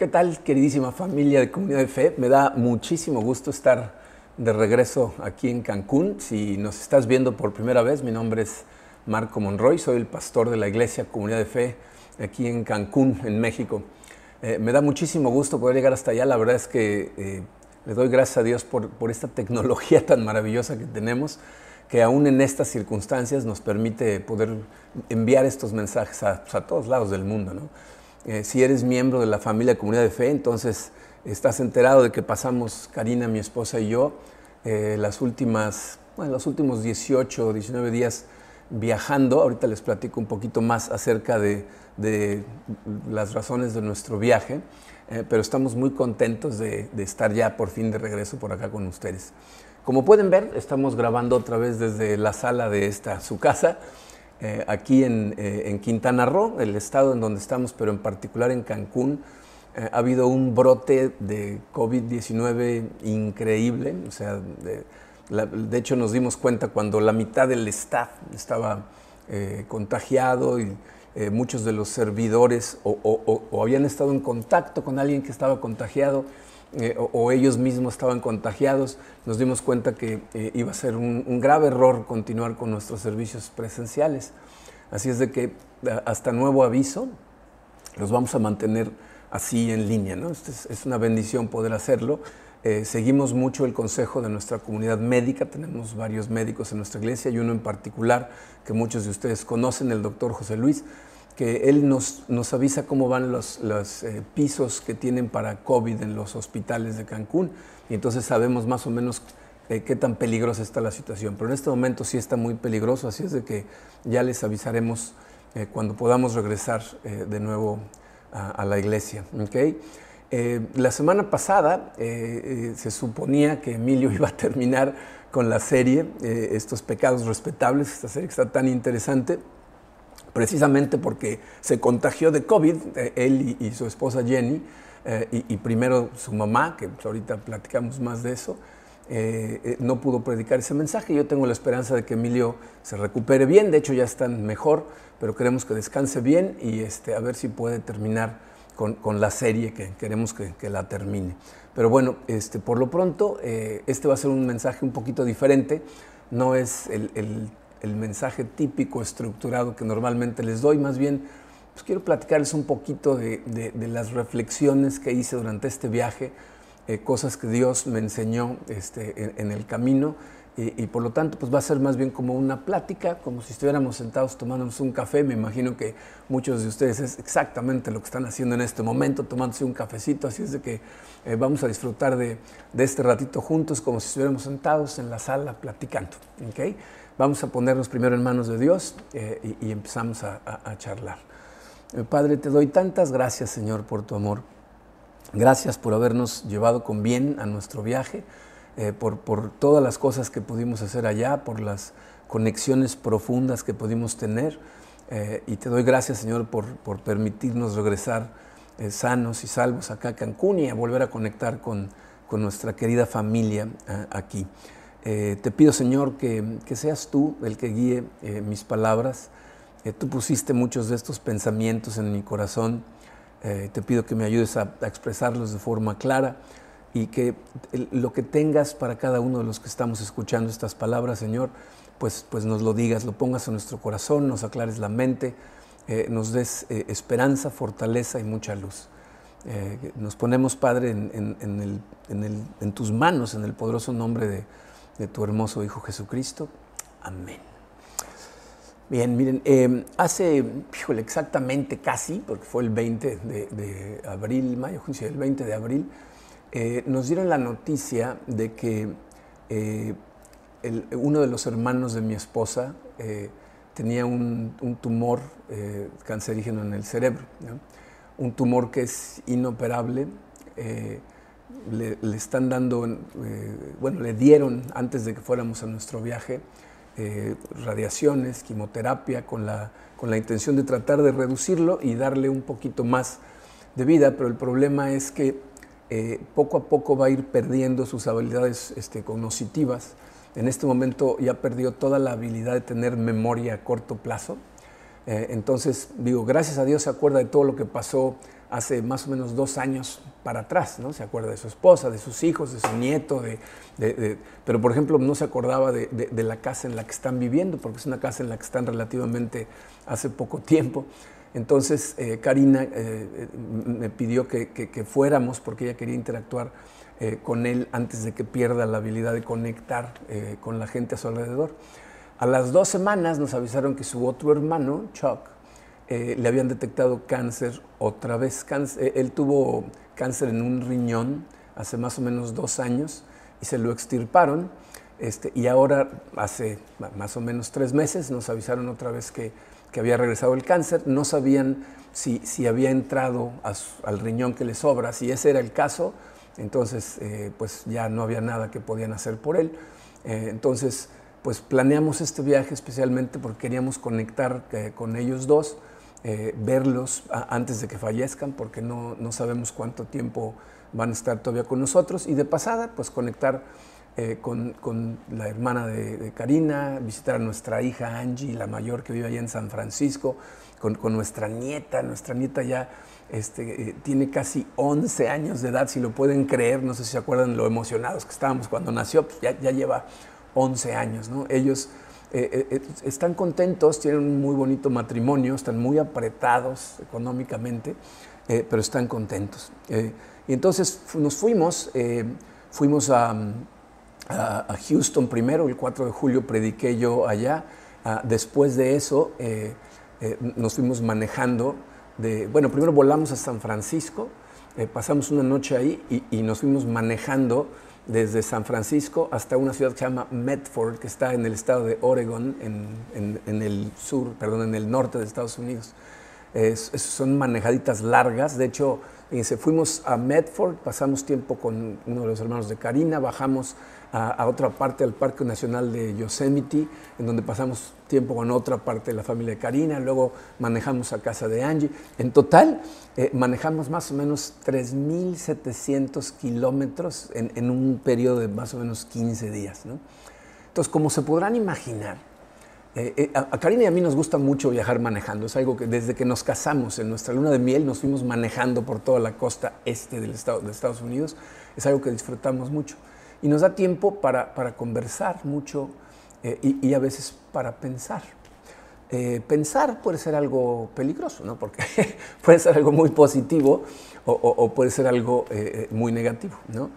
¿Qué tal, queridísima familia de Comunidad de Fe? Me da muchísimo gusto estar de regreso aquí en Cancún. Si nos estás viendo por primera vez, mi nombre es Marco Monroy, soy el pastor de la Iglesia Comunidad de Fe aquí en Cancún, en México. Eh, me da muchísimo gusto poder llegar hasta allá. La verdad es que eh, le doy gracias a Dios por, por, esta tecnología tan maravillosa que tenemos, que aún en estas circunstancias nos permite poder enviar estos mensajes a, pues, a todos lados del mundo. ¿no? Eh, si eres miembro de la familia Comunidad de Fe, entonces estás enterado de que pasamos, Karina, mi esposa y yo, eh, las últimas, bueno, los últimos 18 o 19 días viajando. Ahorita les platico un poquito más acerca de, de las razones de nuestro viaje, eh, pero estamos muy contentos de, de, estar ya por fin de regreso por acá con ustedes. Como pueden ver, estamos grabando otra vez desde la sala de esta, su casa. Eh, aquí en, eh, en, Quintana Roo, el estado en donde estamos, pero en particular en Cancún, eh, ha habido un brote de COVID-19 increíble. O sea, de, hecho nos dimos cuenta cuando la mitad del staff estaba contagiado y muchos de los servidores o habían estado en contacto con alguien que estaba contagiado eh, o, ellos mismos estaban contagiados, nos dimos cuenta que eh, iba a ser un, grave error continuar con nuestros servicios presenciales. Así es de que hasta nuevo aviso los vamos a mantener así en línea. ¿no? Es, es, una bendición poder hacerlo. Eh, seguimos mucho el consejo de nuestra comunidad médica, tenemos varios médicos en nuestra iglesia y uno en particular que muchos de ustedes conocen, el doctor José Luis, que él nos, nos avisa cómo van los, los eh, pisos que tienen para COVID en los hospitales de Cancún y entonces sabemos más o menos eh, qué tan peligrosa está la situación. Pero en este momento sí está muy peligroso, así es de que ya les avisaremos eh, cuando podamos regresar de nuevo a, a la iglesia. ¿okay? la semana pasada se suponía que Emilio iba a terminar con la serie Estos pecados respetables, esta serie que está tan interesante precisamente porque se contagió de COVID, eh, él y, y, su esposa Jenny, eh, y, y, primero su mamá, que pues ahorita platicamos más de eso, eh, no pudo predicar ese mensaje. Yo tengo la esperanza de que Emilio se recupere bien, de hecho ya están mejor, pero queremos que descanse bien y este, a ver si puede terminar con, con la serie, que queremos que, que, la termine. Pero bueno, este, por lo pronto, este va a ser un mensaje un poquito diferente, no es el, el el mensaje típico, estructurado que normalmente les doy, más bien pues quiero platicarles un poquito de, de, las reflexiones que hice durante este viaje, eh, cosas que Dios me enseñó este, en, el camino y, y, por lo tanto pues va a ser más bien como una plática, como si estuviéramos sentados tomándonos un café. Me imagino que muchos de ustedes es exactamente lo que están haciendo en este momento, tomándose un cafecito, así es de que eh, vamos a disfrutar de, de, este ratito juntos como si estuviéramos sentados en la sala platicando. ¿okay? Vamos a ponernos primero en manos de Dios eh, y, empezamos a, charlar. Eh, Padre, te doy tantas gracias, Señor, por tu amor. Gracias por habernos llevado con bien a nuestro viaje, eh, por, todas las cosas que pudimos hacer allá, por las conexiones profundas que pudimos tener. Y te doy gracias, Señor, por, permitirnos regresar sanos y salvos acá a Cancún y a volver a conectar con, con nuestra querida familia aquí. Eh, te pido, Señor, que, que, seas tú el que guíe eh, mis palabras. Eh, tú pusiste muchos de estos pensamientos en mi corazón. te pido que me ayudes a, expresarlos de forma clara y que lo que tengas para cada uno de los que estamos escuchando estas palabras, Señor, pues, pues nos lo digas, lo pongas en nuestro corazón, nos aclares la mente, nos des esperanza, fortaleza y mucha luz. nos ponemos, Padre, en, en, en, el, en tus manos, en el poderoso nombre de de tu hermoso Hijo Jesucristo. Amén. Bien, miren, eh, hace, híjole, exactamente casi, porque fue el 20 de, abril, mayo, junio, el 20 de abril, eh, nos dieron la noticia de que eh, uno de los hermanos de mi esposa eh, tenía un, tumor cancerígeno en el cerebro, un tumor que es inoperable le, le, están dando, eh, bueno, le dieron antes de que fuéramos a nuestro viaje eh, radiaciones, quimioterapia, con la, con la intención de tratar de reducirlo y darle un poquito más de vida, pero el problema es que eh, poco a poco va a ir perdiendo sus habilidades este, cognitivas. En este momento ya perdió toda la habilidad de tener memoria a corto plazo. Eh, entonces, digo, gracias a Dios se acuerda de todo lo que pasó hace más o menos dos años para atrás, ¿no? Se acuerda de su esposa, de sus hijos, de su nieto, de, pero por ejemplo no se acordaba de, la casa en la que están viviendo, porque es una casa en la que están relativamente hace poco tiempo. Entonces eh, Karina eh, me pidió que, fuéramos porque ella quería interactuar eh, con él antes de que pierda la habilidad de conectar con la gente a su alrededor. A las dos semanas nos avisaron que su otro hermano, Chuck, eh, le habían detectado cáncer otra vez. Eh, él tuvo cáncer en un riñón hace más o menos dos años y se lo extirparon. Este, y ahora, hace más o menos tres meses, nos avisaron otra vez que, había regresado el cáncer. No sabían si, si había entrado al riñón que le sobra. Si ese era el caso, entonces eh, pues ya no había nada que podían hacer por él. entonces, pues planeamos este viaje especialmente porque queríamos conectar con ellos dos eh, verlos antes de que fallezcan, porque no, no, sabemos cuánto tiempo van a estar todavía con nosotros. Y de pasada, pues conectar eh, con, con, la hermana de, Karina, visitar a nuestra hija Angie, la mayor que vive allá en San Francisco, con, con nuestra nieta. Nuestra nieta ya este, eh, tiene casi 11 años de edad, si lo pueden creer. No sé si se acuerdan lo emocionados que estábamos cuando nació, pues ya, ya lleva 11 años. ¿no? Ellos eh, eh, eh, están contentos, tienen un muy bonito matrimonio, están muy apretados económicamente, pero están contentos. y entonces nos fuimos, fuimos a, Houston primero, el 4 de julio prediqué yo allá, ah, después de eso nos fuimos manejando, bueno, primero volamos a San Francisco, pasamos una noche ahí y nos fuimos manejando desde San Francisco hasta una ciudad que se llama Medford, que está en el estado de Oregon, en, el sur, perdón, en el norte de Estados Unidos. son manejaditas largas, de hecho, fuimos a Medford, pasamos tiempo con uno de los hermanos de Karina, bajamos a, otra parte del Parque Nacional de Yosemite, en donde pasamos tiempo con otra parte de la familia de Karina, luego manejamos a casa de Angie. En total, eh, manejamos más o menos 3.700 kilómetros en, un periodo de más o menos 15 días. Entonces, como se podrán imaginar, eh, eh, a, Karina y a mí nos gusta mucho viajar manejando. Es algo que desde que nos casamos en nuestra luna de miel nos fuimos manejando por toda la costa este del estado, de Estados Unidos. Es algo que disfrutamos mucho y nos da tiempo para, conversar mucho eh, y, a veces para pensar. Eh, pensar puede ser algo peligroso, ¿no? porque puede ser algo muy positivo o, puede ser algo eh, muy negativo. ¿no?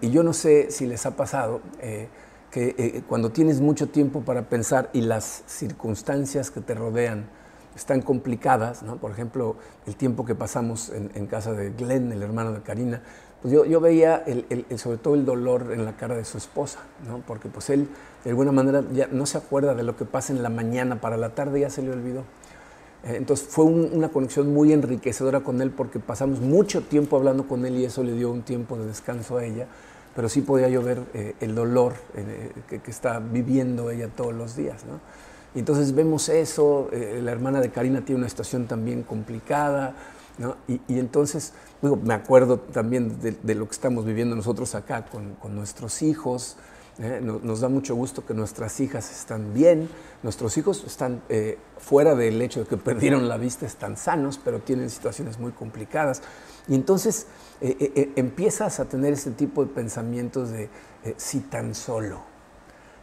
y yo no sé si les ha pasado que cuando tienes mucho tiempo para pensar y las circunstancias que te rodean están complicadas, ¿no? por ejemplo, el tiempo que pasamos en, en casa de Glenn, el hermano de Karina, pues yo, veía sobre todo el dolor en la cara de su esposa, ¿no? porque pues él de alguna manera ya no se acuerda de lo que pasa en la mañana, para la tarde ya se le olvidó. Eh, entonces fue una conexión muy enriquecedora con él porque pasamos mucho tiempo hablando con él y eso le dio un tiempo de descanso a ella, pero sí podía yo ver eh, el dolor eh, que, está viviendo ella todos los días. ¿no? Y entonces vemos eso, la hermana de Karina tiene una situación también complicada, y, entonces, me acuerdo también de, lo que estamos viviendo nosotros acá con, nuestros hijos. ¿eh? Nos, da mucho gusto que nuestras hijas están bien, nuestros hijos están eh, fuera del hecho de que perdieron la vista, están sanos, pero tienen situaciones muy complicadas. Y entonces eh, empiezas a tener ese tipo de pensamientos de si tan solo,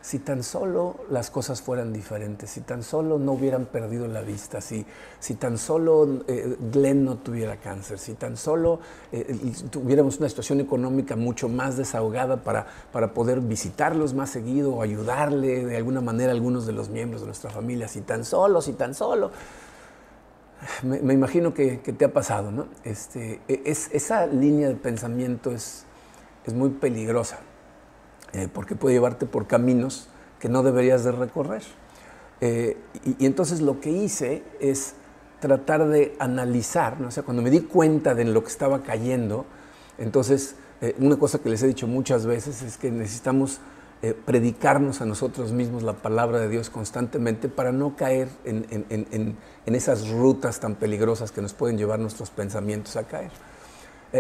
si tan solo las cosas fueran diferentes, si tan solo no hubieran perdido la vista, si, si tan solo eh, Glenn no tuviera cáncer, si tan solo eh, tuviéramos una situación económica mucho más desahogada para, para poder visitarlos más seguido o ayudarle de alguna manera a algunos de los miembros de nuestra familia, si tan solo, si tan solo. Me, imagino que, te ha pasado, ¿no? Este, e, es, esa línea de pensamiento es, es muy peligrosa. Eh, porque puede llevarte por caminos que no deberías de recorrer. Eh, y, entonces lo que hice es tratar de analizar, ¿no? o sea, cuando me di cuenta de lo que estaba cayendo, entonces eh, una cosa que les he dicho muchas veces es que necesitamos predicarnos a nosotros mismos la palabra de Dios constantemente para no caer en, en esas rutas tan peligrosas que nos pueden llevar nuestros pensamientos a caer.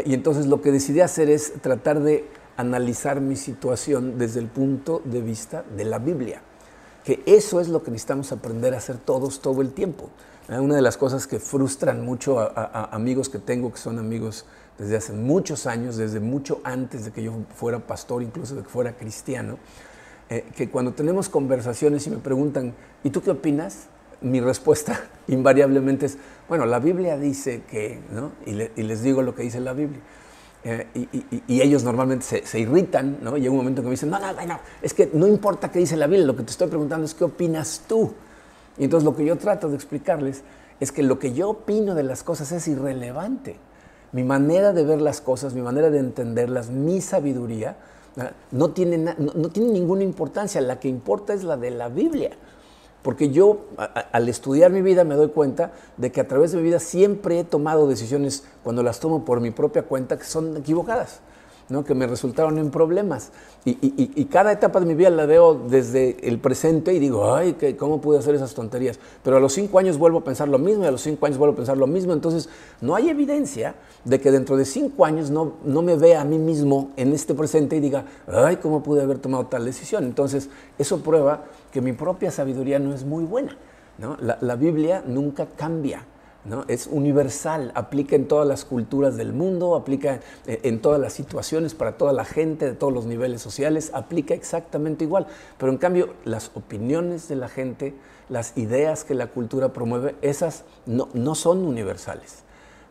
y entonces lo que decidí hacer es tratar de analizar mi situación desde el punto de vista de la Biblia. que eso es lo que necesitamos aprender a hacer todos todo el tiempo. ¿eh? Una de las cosas que frustran mucho a, amigos que tengo, que son amigos desde hace muchos años, desde mucho antes de que yo fuera pastor, incluso de que fuera cristiano, eh, que cuando tenemos conversaciones y me preguntan, ¿y tú qué opinas? Mi respuesta invariablemente es, bueno, la Biblia dice que, ¿no? Y, les digo lo que dice la Biblia. Eh, y, ellos normalmente se, irritan, ¿no? Llega un momento que me dicen, no, no, no, es que no importa qué dice la Biblia, lo que te estoy preguntando es qué opinas tú. Y entonces lo que yo trato de explicarles es que lo que yo opino de las cosas es irrelevante. Mi manera de ver las cosas, mi manera de entenderlas, mi sabiduría, no tiene, no, tiene ninguna importancia. La que importa es la de la Biblia. Porque yo, al estudiar mi vida, me doy cuenta de que a través de mi vida siempre he tomado decisiones, cuando las tomo por mi propia cuenta, que son equivocadas que me resultaron en problemas. Y, cada etapa de mi vida la veo desde el presente y digo, ay, ¿cómo pude hacer esas tonterías? Pero a los cinco años vuelvo a pensar lo mismo y a los cinco años vuelvo a pensar lo mismo. Entonces, no hay evidencia de que dentro de cinco años no, no me vea a mí mismo en este presente y diga, ay, ¿cómo pude haber tomado tal decisión? Entonces, eso prueba que mi propia sabiduría no es muy buena. ¿no? La, Biblia nunca cambia. Es universal, aplica en todas las culturas del mundo, aplica eh, en todas las situaciones, para toda la gente, de todos los niveles sociales, aplica exactamente igual. Pero en cambio, las opiniones de la gente, las ideas que la cultura promueve, esas no, no son universales.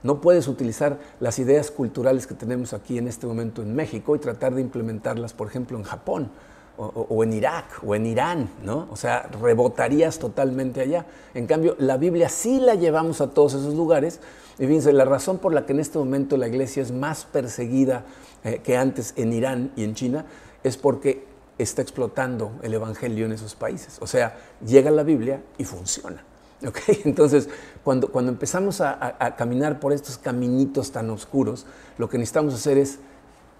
No puedes utilizar las ideas culturales que tenemos aquí en este momento en México y tratar de implementarlas, por ejemplo, en Japón o, en Irak o en Irán, ¿no? O sea, rebotarías totalmente allá. En cambio, la Biblia sí la llevamos a todos esos lugares. Y fíjense, la razón por la que en este momento la iglesia es más perseguida eh, que antes en Irán y en China es porque está explotando el evangelio en esos países. O sea, llega la Biblia y funciona. ¿okay? Entonces, cuando, cuando empezamos a, a caminar por estos caminitos tan oscuros, lo que necesitamos hacer es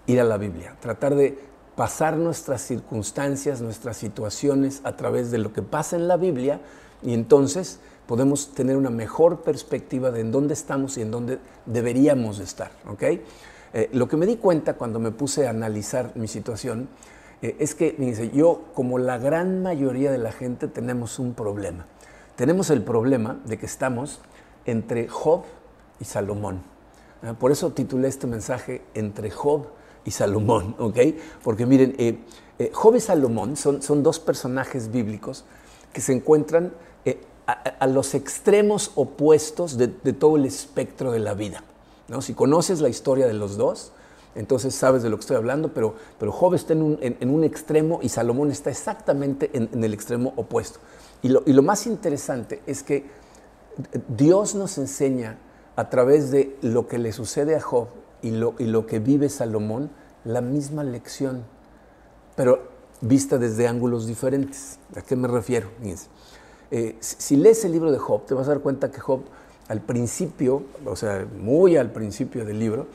ir a la Biblia, tratar de pasar nuestras circunstancias, nuestras situaciones a través de lo que pasa en la Biblia y entonces podemos tener una mejor perspectiva de en dónde estamos y en dónde deberíamos estar. ¿okay? Eh, lo que me di cuenta cuando me puse a analizar mi situación eh, es que, dice, yo como la gran mayoría de la gente tenemos un problema. Tenemos el problema de que estamos entre Job y Salomón. Ah, por eso titulé este mensaje Entre Job y Salomón, ¿ok? Porque miren, eh, eh, Job y Salomón son, dos personajes bíblicos que se encuentran eh, a, los extremos opuestos de, todo el espectro de la vida. ¿no? Si conoces la historia de los dos, entonces sabes de lo que estoy hablando, pero, pero Job está en un, en, un extremo y Salomón está exactamente en, en el extremo opuesto. Y lo, y lo, más interesante es que Dios nos enseña a través de lo que le sucede a Job y lo, y lo que vive Salomón, la misma lección, pero vista desde ángulos diferentes. ¿A qué me refiero? Eh, si lees el libro de Job, te vas a dar cuenta que Job al principio, o sea, muy al principio del libro,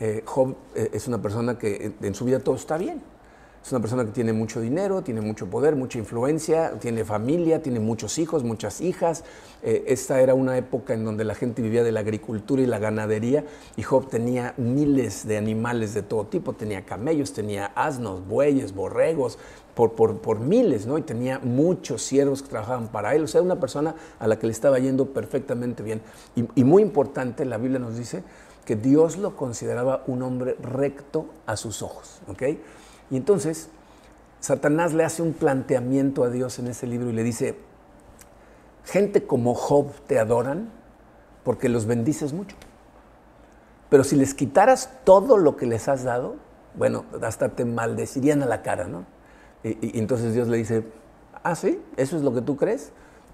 eh, Job eh, es una persona que en su vida todo está bien. Es una persona que tiene mucho dinero, tiene mucho poder, mucha influencia, tiene familia, tiene muchos hijos, muchas hijas. Eh, esta era una época en donde la gente vivía de la agricultura y la ganadería y Job tenía miles de animales de todo tipo. Tenía camellos, tenía asnos, bueyes, borregos, por, por, miles, ¿no? Y tenía muchos siervos que trabajaban para él. O sea, una persona a la que le estaba yendo perfectamente bien. Y, y muy importante, la Biblia nos dice que Dios lo consideraba un hombre recto a sus ojos, ¿ok? Y entonces Satanás le hace un planteamiento a Dios en ese libro y le dice, gente como Job te adoran porque los bendices mucho. Pero si les quitaras todo lo que les has dado, bueno, hasta te maldecirían a la cara, ¿no? Y, entonces Dios le dice, ah, sí, eso es lo que tú crees,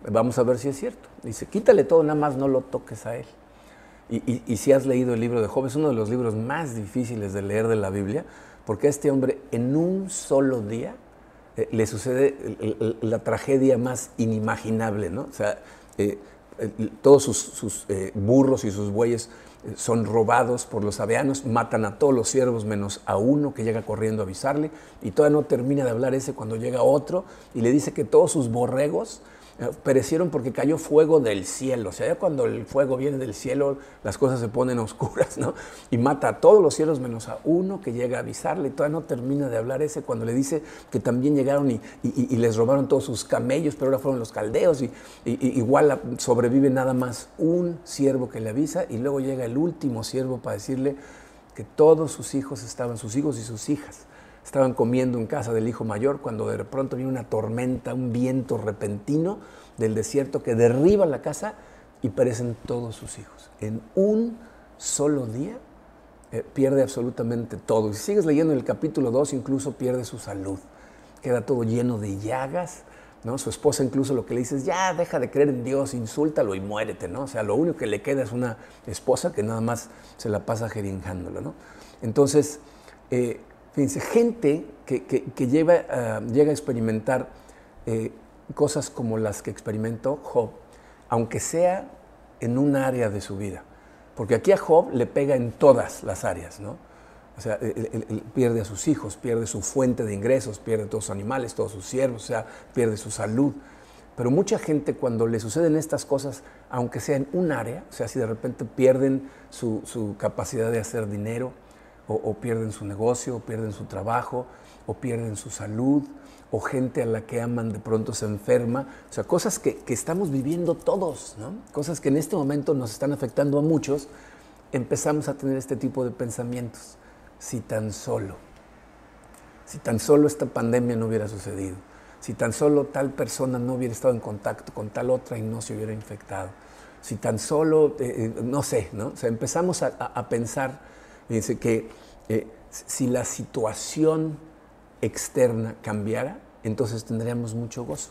vamos a ver si es cierto. Dice, quítale todo, nada más no lo toques a él. Y, y si has leído el libro de Job, es uno de los libros más difíciles de leer de la Biblia, porque a este hombre en un solo día eh, le sucede la tragedia más inimaginable, ¿no? O sea, eh, todos sus, eh, burros y sus bueyes son robados por los aveanos, matan a todos los siervos menos a uno que llega corriendo a avisarle y todavía no termina de hablar ese cuando llega otro y le dice que todos sus borregos perecieron porque cayó fuego del cielo. O sea, ya cuando el fuego viene del cielo, las cosas se ponen oscuras, ¿no? Y mata a todos los cielos menos a uno que llega a avisarle. Y todavía no termina de hablar ese cuando le dice que también llegaron y, les robaron todos sus camellos, pero ahora fueron los caldeos. Y, igual sobrevive nada más un siervo que le avisa y luego llega el último siervo para decirle que todos sus hijos estaban, sus hijos y sus hijas, estaban comiendo en casa del hijo mayor cuando de pronto viene una tormenta, un viento repentino del desierto que derriba la casa y perecen todos sus hijos. En un solo día eh, pierde absolutamente todo. Si sigues leyendo el capítulo 2, incluso pierde su salud. Queda todo lleno de llagas. ¿no? Su esposa incluso lo que le dice es, ya, deja de creer en Dios, insúltalo y muérete. ¿no? O sea, lo único que le queda es una esposa que nada más se la pasa jeringándolo. ¿no? Entonces, eh, Fíjense, gente que, lleva, llega a experimentar eh, cosas como las que experimentó Job, aunque sea en un área de su vida. Porque aquí a Job le pega en todas las áreas, ¿no? O sea, pierde a sus hijos, pierde su fuente de ingresos, pierde todos sus animales, todos sus siervos, o sea, pierde su salud. Pero mucha gente cuando le suceden estas cosas, aunque sea en un área, o sea, si de repente pierden su, su capacidad de hacer dinero, o, pierden su negocio, o pierden su trabajo, o pierden su salud, o gente a la que aman de pronto se enferma. O sea, cosas que, estamos viviendo todos, ¿no? Cosas que en este momento nos están afectando a muchos. Empezamos a tener este tipo de pensamientos. Si tan solo, si tan solo esta pandemia no hubiera sucedido, si tan solo tal persona no hubiera estado en contacto con tal otra y no se hubiera infectado, si tan solo, eh, eh, no sé, ¿no? O sea, empezamos a pensar Dice que eh, si la situación externa cambiara, entonces tendríamos mucho gozo.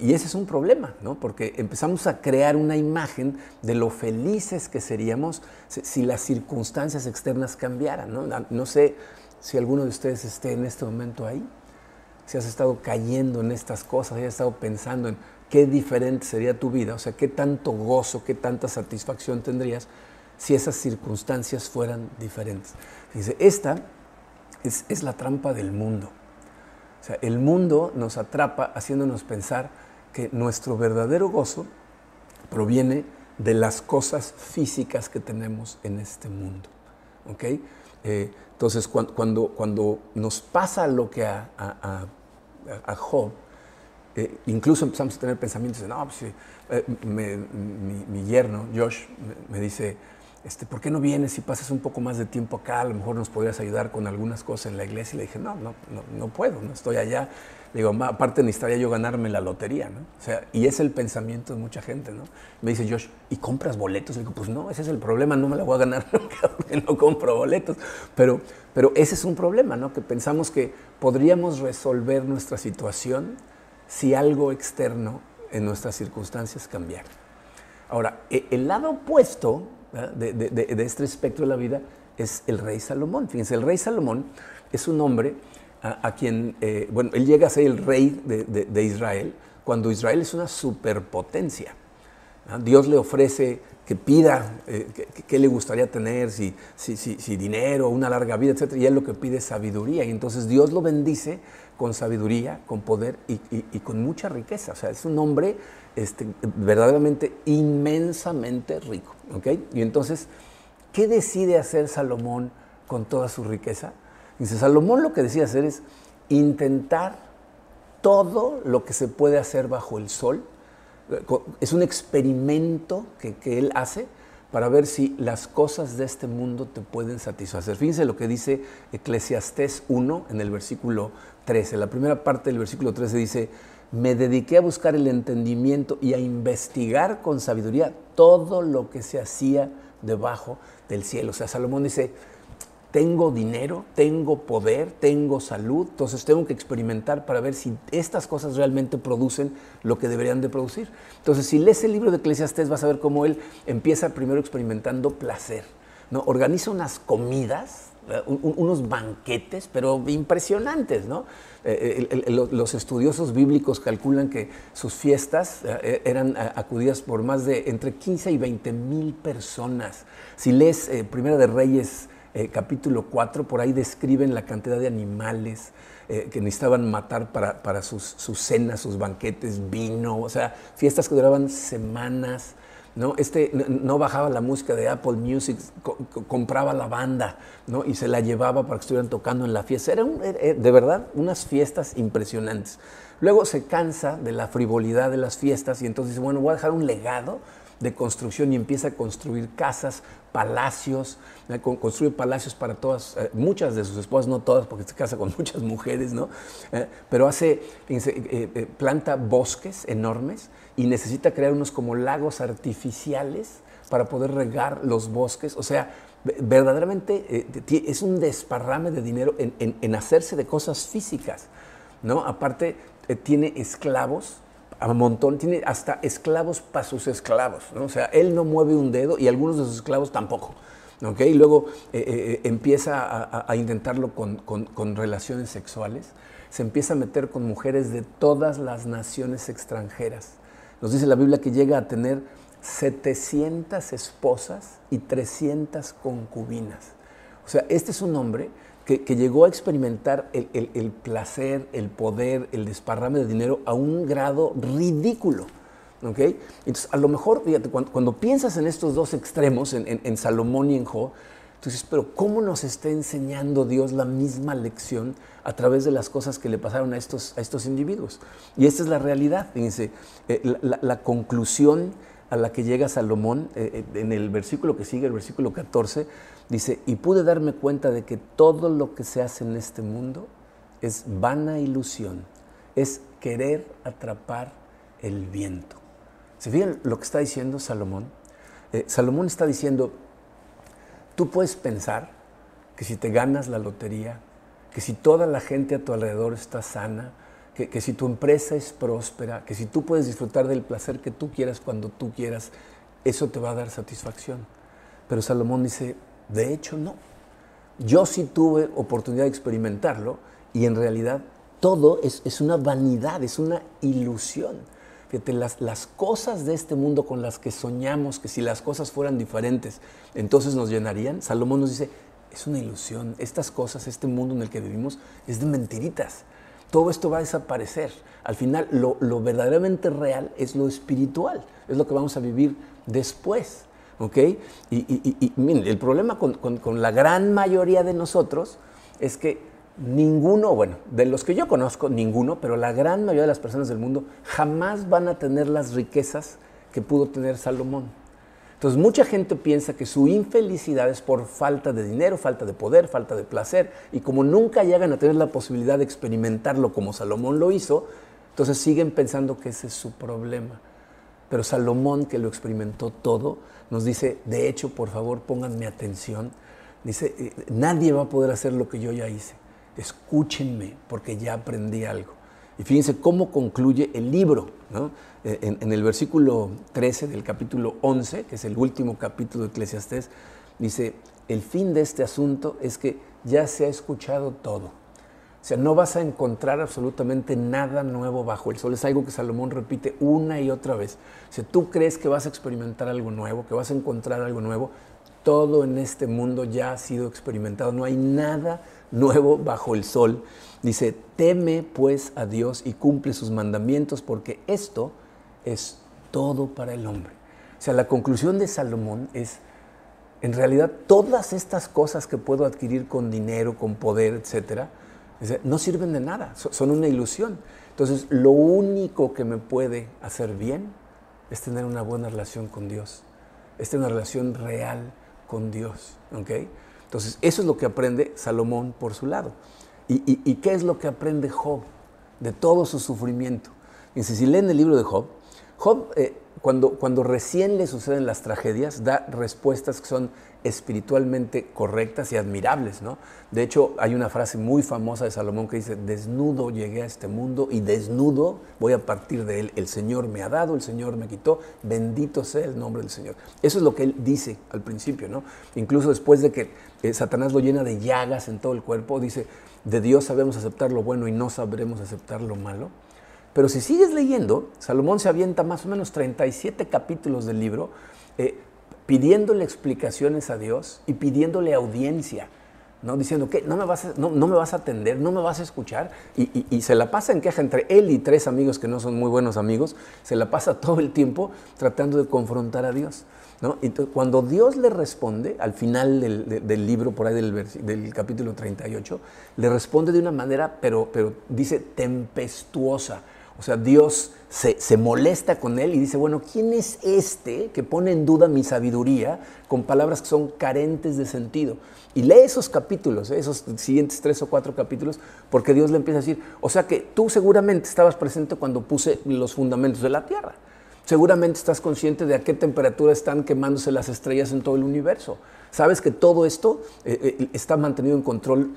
Y ese es un problema, ¿no? porque empezamos a crear una imagen de lo felices que seríamos si las circunstancias externas cambiaran. ¿no? no sé si alguno de ustedes esté en este momento ahí, si has estado cayendo en estas cosas, si has estado pensando en qué diferente sería tu vida, o sea, qué tanto gozo, qué tanta satisfacción tendrías si esas circunstancias fueran diferentes. Dice, esta es, la trampa del mundo. O sea, el mundo nos atrapa haciéndonos pensar que nuestro verdadero gozo proviene de las cosas físicas que tenemos en este mundo. ¿ok? Eh, entonces, cuando, cuando, nos pasa lo que a, a, Job, eh, incluso empezamos a tener pensamientos de, no, pues, eh, mi, yerno, Josh, me dice, este, ¿por qué no vienes si pasas un poco más de tiempo acá? A lo mejor nos podrías ayudar con algunas cosas en la iglesia. Y le dije, no, no, no, puedo, no estoy allá. Le digo, aparte necesitaría yo ganarme la lotería, ¿no? O sea, y es el pensamiento de mucha gente, ¿no? Me dice Josh, ¿y compras boletos? Le digo, pues no, ese es el problema, no me la voy a ganar porque no compro boletos. Pero, pero ese es un problema, ¿no? Que pensamos que podríamos resolver nuestra situación si algo externo en nuestras circunstancias cambiara. Ahora, e, el lado opuesto de, este espectro de la vida es el rey Salomón. Fíjense, el rey Salomón es un hombre a, quien, eh, bueno, él llega a ser el rey de, Israel cuando Israel es una superpotencia. Dios le ofrece que pida eh, qué le gustaría tener, si, si, si, dinero, una larga vida, etc. Y él lo que pide es sabiduría. Y entonces Dios lo bendice con sabiduría, con poder y, y con mucha riqueza. O sea, es un hombre este, verdaderamente inmensamente rico. Y entonces, ¿qué decide hacer Salomón con toda su riqueza? Dice, Salomón lo que decide hacer es intentar todo lo que se puede hacer bajo el sol. Es un experimento que, que él hace para ver si las cosas de este mundo te pueden satisfacer. Fíjense lo que dice Eclesiastés 1 en el versículo 13. La primera parte del versículo 13 dice, me dediqué a buscar el entendimiento y a investigar con sabiduría todo lo que se hacía debajo del cielo. O sea, Salomón dice, tengo dinero, tengo poder, tengo salud, entonces tengo que experimentar para ver si estas cosas realmente producen lo que deberían de producir. Entonces, si lees el libro de Eclesiastés, vas a ver cómo él empieza primero experimentando placer. ¿no? Organiza unas comidas eh, unos banquetes, pero impresionantes, ¿no? Eh, eh, los estudiosos bíblicos calculan que sus fiestas eran acudidas por más de entre 15 y 20 mil personas. Si lees Primera de Reyes capítulo 4, por ahí describen la cantidad de animales que necesitaban matar para, sus, cenas, sus banquetes, vino, o sea, fiestas que duraban semanas. ¿No? Este no bajaba la música de Apple Music, compraba la banda ¿no? y se la llevaba para que estuvieran tocando en la fiesta. Eran de verdad unas fiestas impresionantes. Luego se cansa de la frivolidad de las fiestas y entonces dice, bueno, voy a dejar un legado de construcción y empieza a construir casas, palacios, construye palacios para todas, eh, muchas de sus esposas, no todas, porque se casa con muchas mujeres, ¿no? Eh, pero hace, eh, planta bosques enormes y necesita crear unos como lagos artificiales para poder regar los bosques. O sea, verdaderamente es un desparrame de dinero en, en hacerse de cosas físicas, ¿no? Aparte, tiene esclavos a montón, tiene hasta esclavos para sus esclavos, ¿no? O sea, él no mueve un dedo y algunos de sus esclavos tampoco. ¿ok? Y luego eh, eh, eh, empieza a, intentarlo con, con, relaciones sexuales, se empieza a meter con mujeres de todas las naciones extranjeras. Nos dice la Biblia que llega a tener 700 esposas y 300 concubinas. O sea, este es un hombre que, llegó a experimentar el, placer, el poder, el desparrame de dinero a un grado ridículo. ¿okay? Entonces, a lo mejor, fíjate, cuando, piensas en estos dos extremos, en, Salomón y en Jo, dices, pero ¿cómo nos está enseñando Dios la misma lección a través de las cosas que le pasaron a estos, a estos individuos? Y esta es la realidad, fíjense, eh, la, conclusión a la que llega Salomón eh, eh, en el versículo que sigue, el versículo 14, Dice, y pude darme cuenta de que todo lo que se hace en este mundo es vana ilusión, es querer atrapar el viento. ¿Se fijan lo que está diciendo Salomón? Eh, Salomón está diciendo, tú puedes pensar que si te ganas la lotería, que si toda la gente a tu alrededor está sana, que, que si tu empresa es próspera, que si tú puedes disfrutar del placer que tú quieras cuando tú quieras, eso te va a dar satisfacción. Pero Salomón dice, de hecho, no. Yo sí tuve oportunidad de experimentarlo y en realidad todo es, una vanidad, es una ilusión. Fíjate, las, las, cosas de este mundo con las que soñamos, que si las cosas fueran diferentes, entonces nos llenarían. Salomón nos dice, es una ilusión. Estas cosas, este mundo en el que vivimos, es de mentiritas. Todo esto va a desaparecer. Al final, lo, lo verdaderamente real es lo espiritual, es lo que vamos a vivir después. ¿ok? Y, miren, el problema con, la gran mayoría de nosotros es que ninguno, bueno, de los que yo conozco, ninguno, pero la gran mayoría de las personas del mundo jamás van a tener las riquezas que pudo tener Salomón. Entonces mucha gente piensa que su infelicidad es por falta de dinero, falta de poder, falta de placer, y como nunca llegan a tener la posibilidad de experimentarlo como Salomón lo hizo, entonces siguen pensando que ese es su problema. Pero Salomón, que lo experimentó todo, nos dice, de hecho, por favor, pónganme atención. Dice, eh, nadie va a poder hacer lo que yo ya hice. Escúchenme, porque ya aprendí algo. Y fíjense cómo concluye el libro. Eh, en, en, el versículo 13 del capítulo 11, que es el último capítulo de Eclesiastés, dice, el fin de este asunto es que ya se ha escuchado todo o sea, no vas a encontrar absolutamente nada nuevo bajo el sol. Es algo que Salomón repite una y otra vez. Si tú crees que vas a experimentar algo nuevo, que vas a encontrar algo nuevo, todo en este mundo ya ha sido experimentado. No hay nada nuevo bajo el sol. Dice, teme pues a Dios y cumple sus mandamientos porque esto es todo para el hombre. O sea, la conclusión de Salomón es, en realidad, todas estas cosas que puedo adquirir con dinero, con poder, etcétera, no sirven de nada, son una ilusión. Entonces, lo único que me puede hacer bien es tener una buena relación con Dios, es tener una relación real con Dios. Entonces, eso es lo que aprende Salomón por su lado. ¿Y, qué es lo que aprende Job de todo su sufrimiento? Dice, si leen el libro de Job, Job, eh, cuando recién le suceden las tragedias, da respuestas que son espiritualmente correctas y admirables, ¿no? De hecho, hay una frase muy famosa de Salomón que dice, desnudo llegué a este mundo y desnudo voy a partir de él. El Señor me ha dado, el Señor me quitó, bendito sea el nombre del Señor. Eso es lo que él dice al principio, ¿no? Incluso después de que eh, Satanás lo llena de llagas en todo el cuerpo, dice, de Dios sabemos aceptar lo bueno y no sabremos aceptar lo malo. Pero si sigues leyendo, Salomón se avienta más o menos 37 capítulos del libro, eh, pidiéndole explicaciones a Dios y pidiéndole audiencia. ¿no? diciendo que no me vas a, no, me vas a atender, no me vas a escuchar, y, se la pasa en queja entre él y tres amigos que no son muy buenos amigos, se la pasa todo el tiempo tratando de confrontar a Dios. ¿no? Entonces, cuando Dios le responde, al final del, libro, por ahí del, del, capítulo 38, le responde de una manera, pero, pero dice tempestuosa. O sea, Dios se, se, molesta con él y dice, bueno, ¿quién es este que pone en duda mi sabiduría con palabras que son carentes de sentido? Y lee esos capítulos, ¿eh? esos siguientes tres o cuatro capítulos, porque Dios le empieza a decir, o sea que tú seguramente estabas presente cuando puse los fundamentos de la tierra. Seguramente estás consciente de a qué temperatura están quemándose las estrellas en todo el universo. Sabes que todo esto eh, eh, está mantenido en control,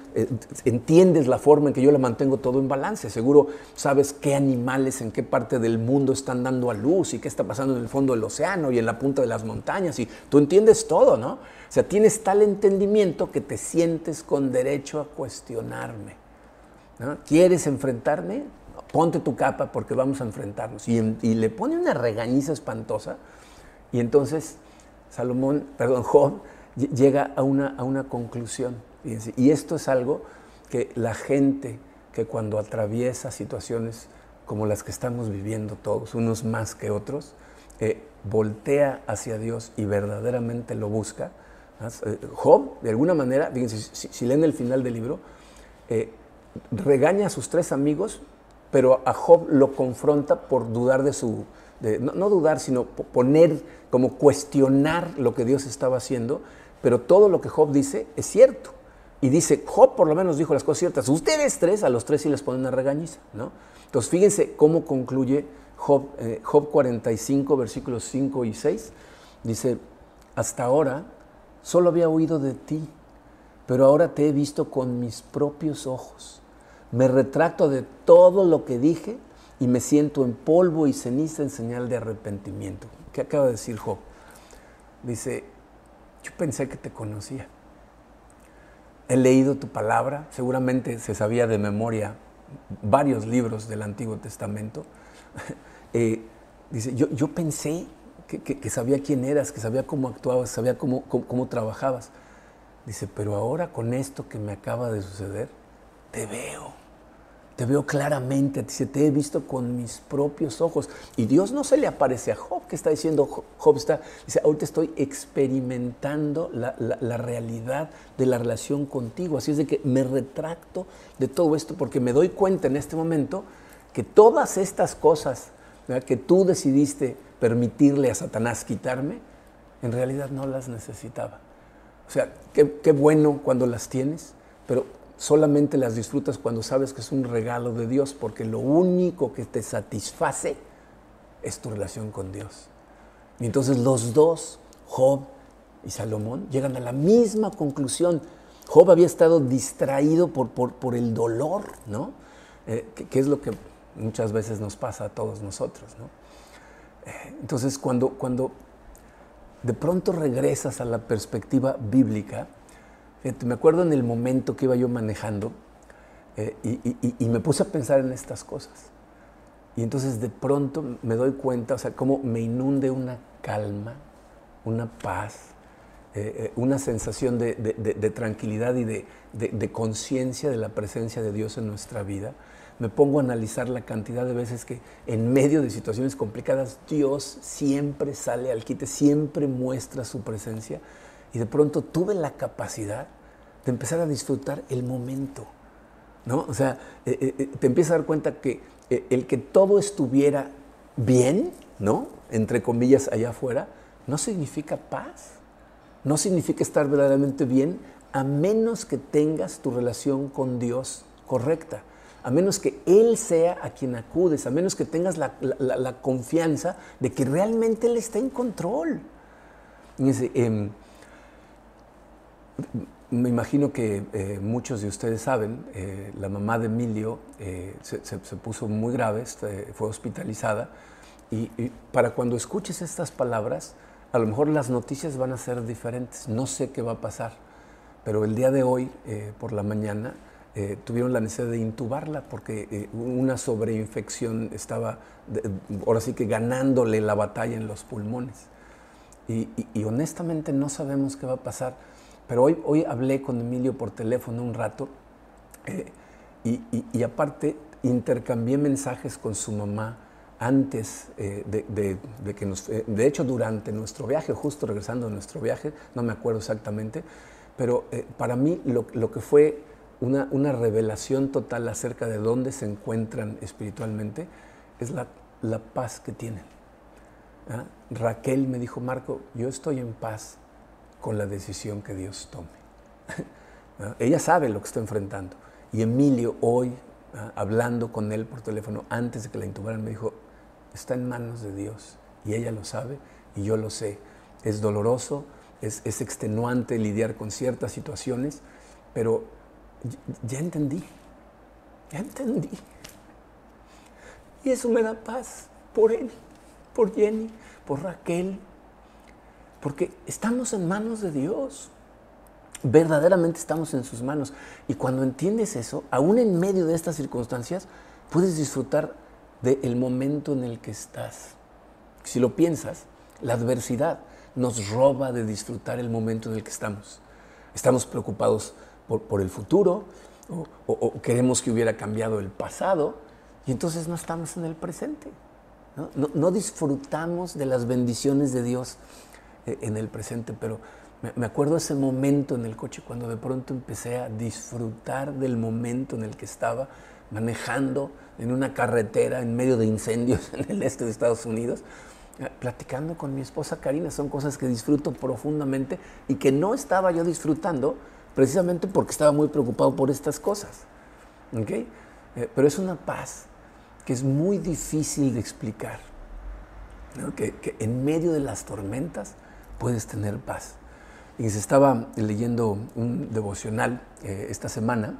entiendes la forma en que yo la mantengo todo en balance. Seguro sabes qué animales en qué parte del mundo están dando a luz y qué está pasando en el fondo del océano y en la punta de las montañas. Y tú entiendes todo, ¿no? O sea, tienes tal entendimiento que te sientes con derecho a cuestionarme. ¿Quieres enfrentarme? Ponte tu capa porque vamos a enfrentarnos. Y, le pone una regañiza espantosa. Y entonces Salomón, perdón, Job, llega a una, a una conclusión. Y esto es algo que la gente que cuando atraviesa situaciones como las que estamos viviendo todos, unos más que otros, eh, voltea hacia Dios y verdaderamente lo busca, eh, Job, de alguna manera, fíjense, si, leen el final del libro, eh, regaña a sus tres amigos, pero a Job lo confronta por dudar de su, no, dudar, sino poner, como cuestionar lo que Dios estaba haciendo, pero todo lo que Job dice es cierto. Y dice, Job por lo menos dijo las cosas ciertas. Ustedes tres, a los tres sí les ponen una regañiza, ¿no? Entonces fíjense cómo concluye Job, eh, Job 45, versículos 5 y 6. Dice, hasta ahora Solo había oído de ti, pero ahora te he visto con mis propios ojos. Me retracto de todo lo que dije y me siento en polvo y ceniza en señal de arrepentimiento. ¿Qué acaba de decir Job? Dice, yo pensé que te conocía. He leído tu palabra, seguramente se sabía de memoria varios libros del Antiguo Testamento. Eh, dice, yo, yo pensé que, sabía quién eras, que sabía cómo actuabas, sabía cómo, cómo, trabajabas. Dice, pero ahora con esto que me acaba de suceder, te veo, te veo claramente, te he visto con mis propios ojos. Y Dios no se le aparece a Job, que está diciendo, Job está, dice, ahorita estoy experimentando la, la, realidad de la relación contigo. Así es de que me retracto de todo esto porque me doy cuenta en este momento que todas estas cosas que tú decidiste permitirle a Satanás quitarme, en realidad no las necesitaba. O sea, qué, bueno cuando las tienes, pero solamente las disfrutas cuando sabes que es un regalo de Dios, porque lo único que te satisface es tu relación con Dios. Y entonces los dos, Job y Salomón, llegan a la misma conclusión. Job había estado distraído por, por, el dolor, ¿no? Eh, que, es lo que muchas veces nos pasa a todos nosotros, ¿no? Entonces, cuando, cuando de pronto regresas a la perspectiva bíblica, me acuerdo en el momento que iba yo manejando eh, y, me puse a pensar en estas cosas. Y entonces de pronto me doy cuenta, o sea, cómo me inunde una calma, una paz, eh, eh, una sensación de, de tranquilidad y de conciencia de la presencia de Dios en nuestra vida me pongo a analizar la cantidad de veces que en medio de situaciones complicadas Dios siempre sale al quite, siempre muestra su presencia y de pronto tuve la capacidad de empezar a disfrutar el momento. ¿no? O sea, eh, eh, eh, te empiezas a dar cuenta que el que todo estuviera bien, ¿no? Entre comillas allá afuera, no significa paz. No significa estar verdaderamente bien a menos que tengas tu relación con Dios correcta a menos que Él sea a quien acudes, a menos que tengas la, confianza de que realmente Él está en control. Em, me imagino que eh, muchos de ustedes saben, eh, la mamá de Emilio eh, se, puso muy grave, este, fue hospitalizada, y, y, para cuando escuches estas palabras, a lo mejor las noticias van a ser diferentes, no sé qué va a pasar, pero el día de hoy, por la mañana, eh, tuvieron la necesidad de intubarla porque eh, una sobreinfección estaba, ahora sí que ganándole la batalla en los pulmones. y, honestamente no sabemos qué va a pasar. Pero hoy, hoy hablé con Emilio por teléfono un rato eh, y, aparte intercambié mensajes con su mamá antes eh, de, que nos... Eh, de hecho, durante nuestro viaje, justo regresando de nuestro viaje, no me acuerdo exactamente, pero para mí lo, lo, que fue una, una, revelación total acerca de dónde se encuentran espiritualmente es la, la paz que tienen. ¿Ah? Raquel me dijo, Marco, yo estoy en paz con la decisión que Dios tome. Ella sabe lo que está enfrentando. Y Emilio hoy, hablando con él por teléfono antes de que la intubaran, me dijo, está en manos de Dios. Y ella lo sabe y yo lo sé. Es doloroso, es, es extenuante lidiar con ciertas situaciones, pero ya entendí, ya entendí. Y eso me da paz por él, por Jenny, por Raquel, porque estamos en manos de Dios. Verdaderamente estamos en sus manos. Y cuando entiendes eso, aún en medio de estas circunstancias, puedes disfrutar del momento en el que estás. Si lo piensas, la adversidad nos roba de disfrutar el momento en el que estamos. Estamos preocupados por, el futuro o, queremos que hubiera cambiado el pasado y entonces no estamos en el presente. No, disfrutamos de las bendiciones de Dios en el presente, pero me, acuerdo ese momento en el coche cuando de pronto empecé a disfrutar del momento en el que estaba manejando en una carretera en medio de incendios en el este de Estados Unidos, eh, platicando con mi esposa Karina. Son cosas que disfruto profundamente y que no estaba yo disfrutando precisamente porque estaba muy preocupado por estas cosas. ¿okay? Eh, pero es una paz que es muy difícil de explicar. Que, en medio de las tormentas puedes tener paz. Y se estaba leyendo un devocional eh, esta semana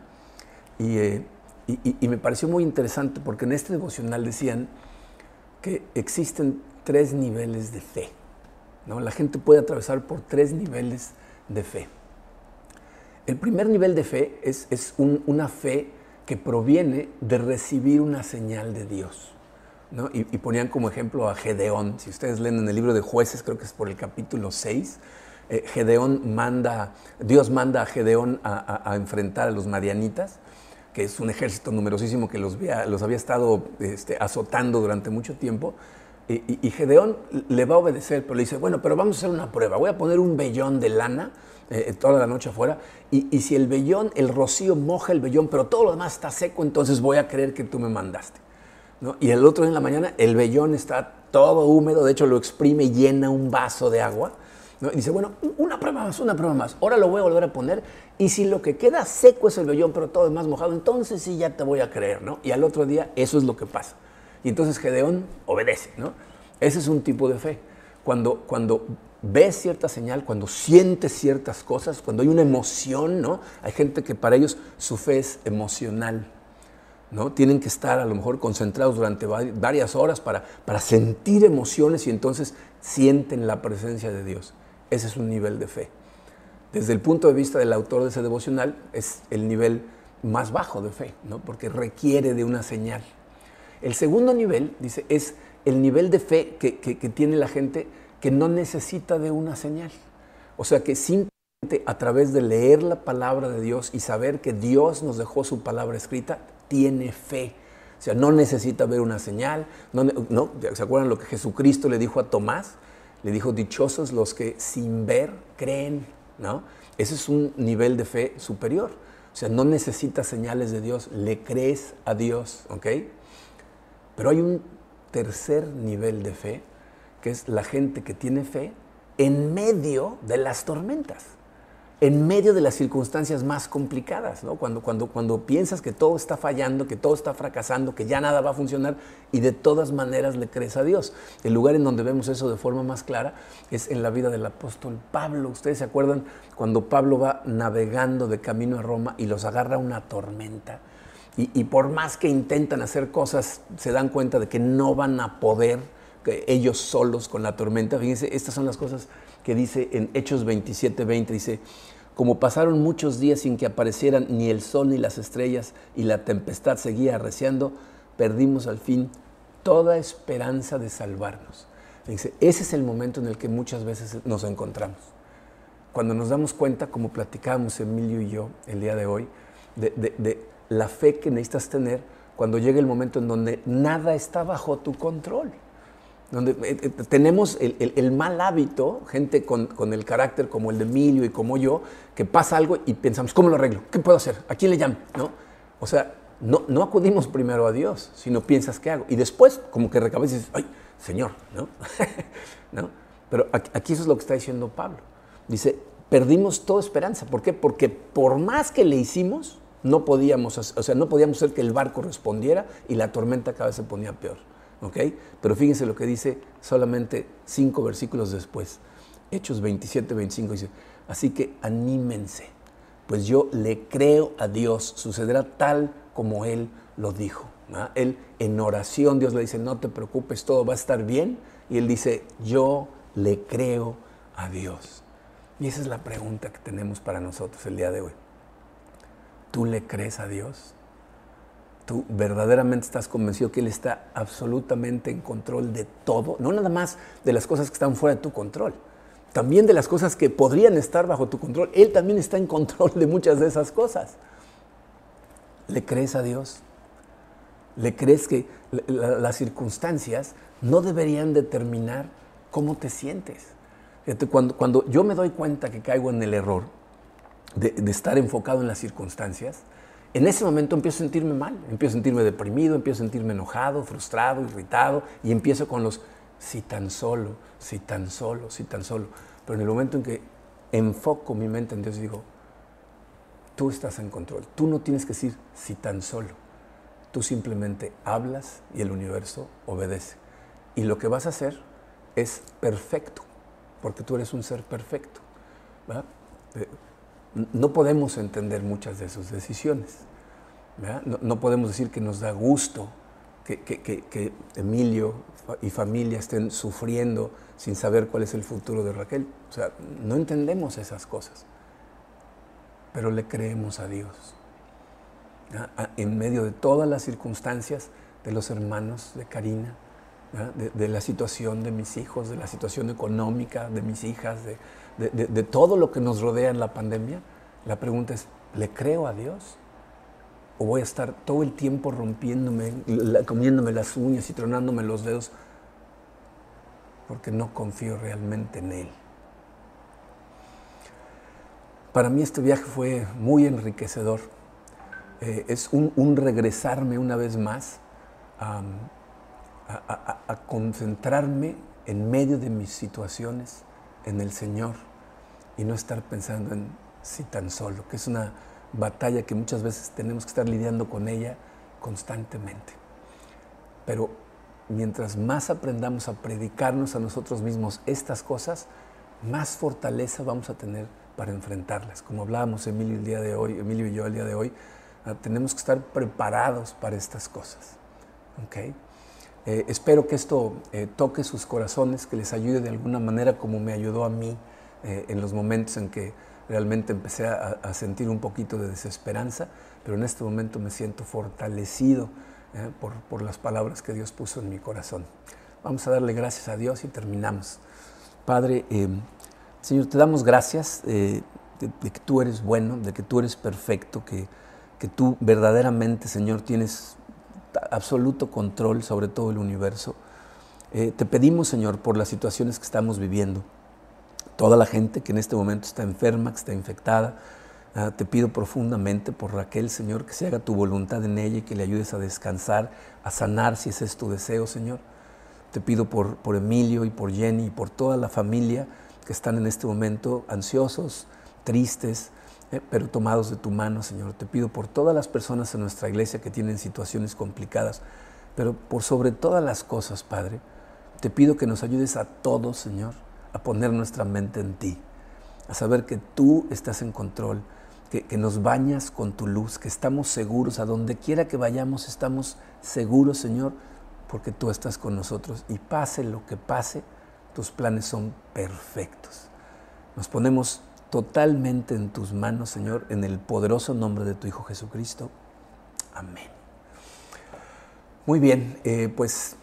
eh, y, y, me pareció muy interesante porque en este devocional decían que existen tres niveles de fe. ¿no? La gente puede atravesar por tres niveles de fe. El primer nivel de fe es, es una fe que proviene de recibir una señal de Dios. Y, ponían como ejemplo a Gedeón. Si ustedes leen en el libro de jueces, creo que es por el capítulo 6, eh, Gedeón manda, Dios manda a Gedeón a, enfrentar a los madianitas, que es un ejército numerosísimo que los había, estado este, azotando durante mucho tiempo. Y, y, Gedeón le va a obedecer, pero le dice, bueno, pero vamos a hacer una prueba. Voy a poner un vellón de lana eh, toda la noche afuera. Y, si el vellón, el rocío moja el vellón, pero todo lo demás está seco, entonces voy a creer que tú me mandaste. Y el otro día en la mañana, el vellón está todo húmedo, de hecho lo exprime y llena un vaso de agua. Y dice, bueno, una prueba más, una prueba más. Ahora lo voy a volver a poner. Y si lo que queda seco es el vellón, pero todo es más mojado, entonces sí ya te voy a creer, ¿no? Y al otro día eso es lo que pasa. Y entonces Gedeón obedece, ¿no? Ese es un tipo de fe. Cuando, cuando ves cierta señal, cuando sientes ciertas cosas, cuando hay una emoción, ¿no? Hay gente que para ellos su fe es emocional, ¿no? Tienen que estar a lo mejor concentrados durante varias horas para, para sentir emociones y entonces sienten la presencia de Dios. Ese es un nivel de fe. Desde el punto de vista del autor de ese devocional, es el nivel más bajo de fe, ¿no? Porque requiere de una señal. El segundo nivel, dice, es el nivel de fe que, que tiene la gente que no necesita de una señal. O sea que simplemente a través de leer la palabra de Dios y saber que Dios nos dejó su palabra escrita, tiene fe. O sea, no necesita ver una señal. No, ¿Se acuerdan lo que Jesucristo le dijo a Tomás? Le dijo, dichosos los que sin ver creen. ¿no? Ese es un nivel de fe superior. O sea, no necesitas señales de Dios, le crees a Dios. ¿ok? Pero hay un tercer nivel de fe que es la gente que tiene fe en medio de las tormentas, en medio de las circunstancias más complicadas, cuando piensas que todo está fallando, que todo está fracasando, que ya nada va a funcionar y de todas maneras le crees a Dios. El lugar en donde vemos eso de forma más clara es en la vida del apóstol Pablo. Ustedes se acuerdan cuando Pablo va navegando de camino a Roma y los agarra una tormenta. Y, y por más que intentan hacer cosas, se dan cuenta de que no van a poder ellos solos con la tormenta. Fíjense, estas son las cosas dice en Hechos 27, 20. Dice, como pasaron muchos días sin que aparecieran ni el sol ni las estrellas y la tempestad seguía arreciando, perdimos al fin toda esperanza de salvarnos. Ese es el momento en el que muchas veces nos encontramos. Cuando nos damos cuenta, como platicábamos Emilio y yo el día de hoy, de, la fe que necesitas tener cuando llega el momento en donde nada está bajo tu control. Donde eh, eh, tenemos el, mal hábito, gente con, con, el carácter como el de Emilio y como yo, que pasa algo y pensamos, ¿cómo lo arreglo? ¿Qué puedo hacer? ¿A quién le llamo? ¿No? O sea, no, no acudimos primero a Dios, sino piensas, ¿qué hago? Y después, como que recabas y dices, ¡ay, Señor! ¿No? ¿No? Pero aquí eso es lo que está diciendo Pablo. Dice, perdimos toda esperanza. ¿Por qué? Porque por más que le hicimos, no podíamos, o sea, no podíamos hacer que el barco respondiera y la tormenta cada vez se ponía peor. ¿Ok? Pero fíjense lo que dice solamente cinco versículos después. Hechos 27, 25 dice, así que anímense, pues yo le creo a Dios, sucederá tal como Él lo dijo. Él en oración, Dios le dice, no te preocupes, todo va a estar bien. Y Él dice, yo le creo a Dios. Y esa es la pregunta que tenemos para nosotros el día de hoy. ¿Tú le crees a Dios? ¿Tú verdaderamente estás convencido que Él está absolutamente en control de todo? No nada más de las cosas que están fuera de tu control, también de las cosas que podrían estar bajo tu control. Él también está en control de muchas de esas cosas. ¿Le crees a Dios? ¿Le crees que las circunstancias no deberían determinar cómo te sientes? Cuando, cuando yo me doy cuenta que caigo en el error de, estar enfocado en las circunstancias, en ese momento empiezo a sentirme mal, empiezo a sentirme deprimido, empiezo a sentirme enojado, frustrado, irritado y empiezo con los si tan solo, si tan solo, si tan solo. Pero en el momento en que enfoco mi mente en Dios digo, tú estás en control, tú no tienes que decir si tan solo, tú simplemente hablas y el universo obedece. Y lo que vas a hacer es perfecto porque tú eres un ser perfecto. Eh, no podemos entender muchas de sus decisiones. No, podemos decir que nos da gusto que, Emilio y familia estén sufriendo sin saber cuál es el futuro de Raquel. O sea, no entendemos esas cosas, pero le creemos a Dios. En medio de todas las circunstancias de los hermanos de Karina, de, la situación de mis hijos, de la situación económica de mis hijas, de, todo lo que nos rodea en la pandemia, la pregunta es, ¿le creo a Dios? ¿O voy a estar todo el tiempo rompiéndome, comiéndome las uñas y tronándome los dedos porque no confío realmente en Él? Para mí este viaje fue muy enriquecedor. Eh, es un, regresarme una vez más a, concentrarme en medio de mis situaciones en el Señor y no estar pensando en si tan solo, que es una batalla que muchas veces tenemos que estar lidiando con ella constantemente. Pero mientras más aprendamos a predicarnos a nosotros mismos estas cosas, más fortaleza vamos a tener para enfrentarlas. Como hablábamos Emilio el día de hoy, Emilio y yo el día de hoy, ah, tenemos que estar preparados para estas cosas. ¿okay? Eh, espero que esto eh, toque sus corazones, que les ayude de alguna manera como me ayudó a mí eh, en los momentos en que realmente empecé a, sentir un poquito de desesperanza, pero en este momento me siento fortalecido por, las palabras que Dios puso en mi corazón. Vamos a darle gracias a Dios y terminamos. Padre, Señor, te damos gracias de, que tú eres bueno, de que tú eres perfecto, que, que tú verdaderamente, Señor, tienes absoluto control sobre todo el universo. Eh, te pedimos, Señor, por las situaciones que estamos viviendo, toda la gente que en este momento está enferma, que está infectada, ah, te pido profundamente por Raquel, Señor, que se haga tu voluntad en ella y que le ayudes a descansar, a sanar si ese es tu deseo, Señor. Te pido por, por Emilio y por Jenny y por toda la familia que están en este momento ansiosos, tristes, eh, pero tomados de tu mano, Señor. Te pido por todas las personas en nuestra iglesia que tienen situaciones complicadas, pero por sobre todas las cosas, Padre, te pido que nos ayudes a todos, Señor, a poner nuestra mente en ti, a saber que tú estás en control, que, que nos bañas con tu luz, que estamos seguros, a donde quiera que vayamos estamos seguros, Señor, porque tú estás con nosotros y pase lo que pase, tus planes son perfectos. Nos ponemos totalmente en tus manos, Señor, en el poderoso nombre de tu Hijo Jesucristo. Amén. Muy bien, eh, pues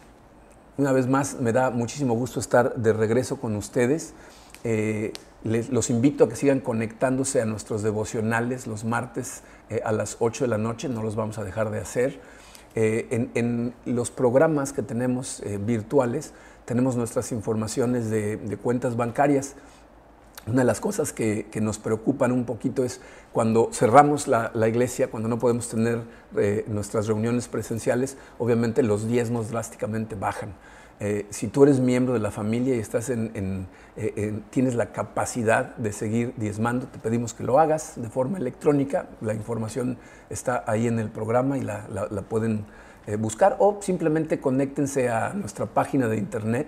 una vez más me da muchísimo gusto estar de regreso con ustedes. Eh, los invito a que sigan conectándose a nuestros devocionales los martes eh, a las 8 de la noche, no los vamos a dejar de hacer. Eh, en, en, los programas que tenemos virtuales tenemos nuestras informaciones de cuentas bancarias. Una de las cosas que, nos preocupan un poquito es cuando cerramos la, iglesia, cuando no podemos tener eh, nuestras reuniones presenciales, obviamente los diezmos drásticamente bajan. Eh, si tú eres miembro de la familia y estás eh, en, tienes la capacidad de seguir diezmando, te pedimos que lo hagas de forma electrónica. La información está ahí en el programa y la, la, pueden buscar o simplemente conéctense a nuestra página de internet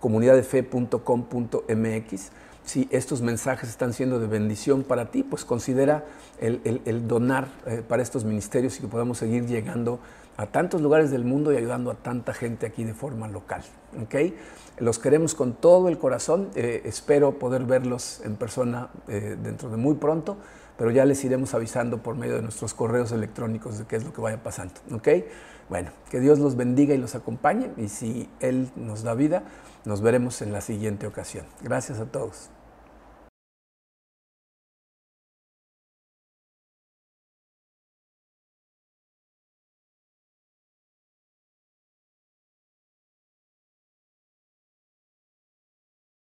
comunidaddefe.com.mx si estos mensajes están siendo de bendición para ti, pues considera el, donar eh, para estos ministerios y que podamos seguir llegando a tantos lugares del mundo y ayudando a tanta gente aquí de forma local. ¿okay? Los queremos con todo el corazón, eh, espero poder verlos en persona eh, dentro de muy pronto, pero ya les iremos avisando por medio de nuestros correos electrónicos de qué es lo que vaya pasando. ¿okay? Bueno, que Dios los bendiga y los acompañe y si Él nos da vida, nos veremos en la siguiente ocasión. Gracias a todos.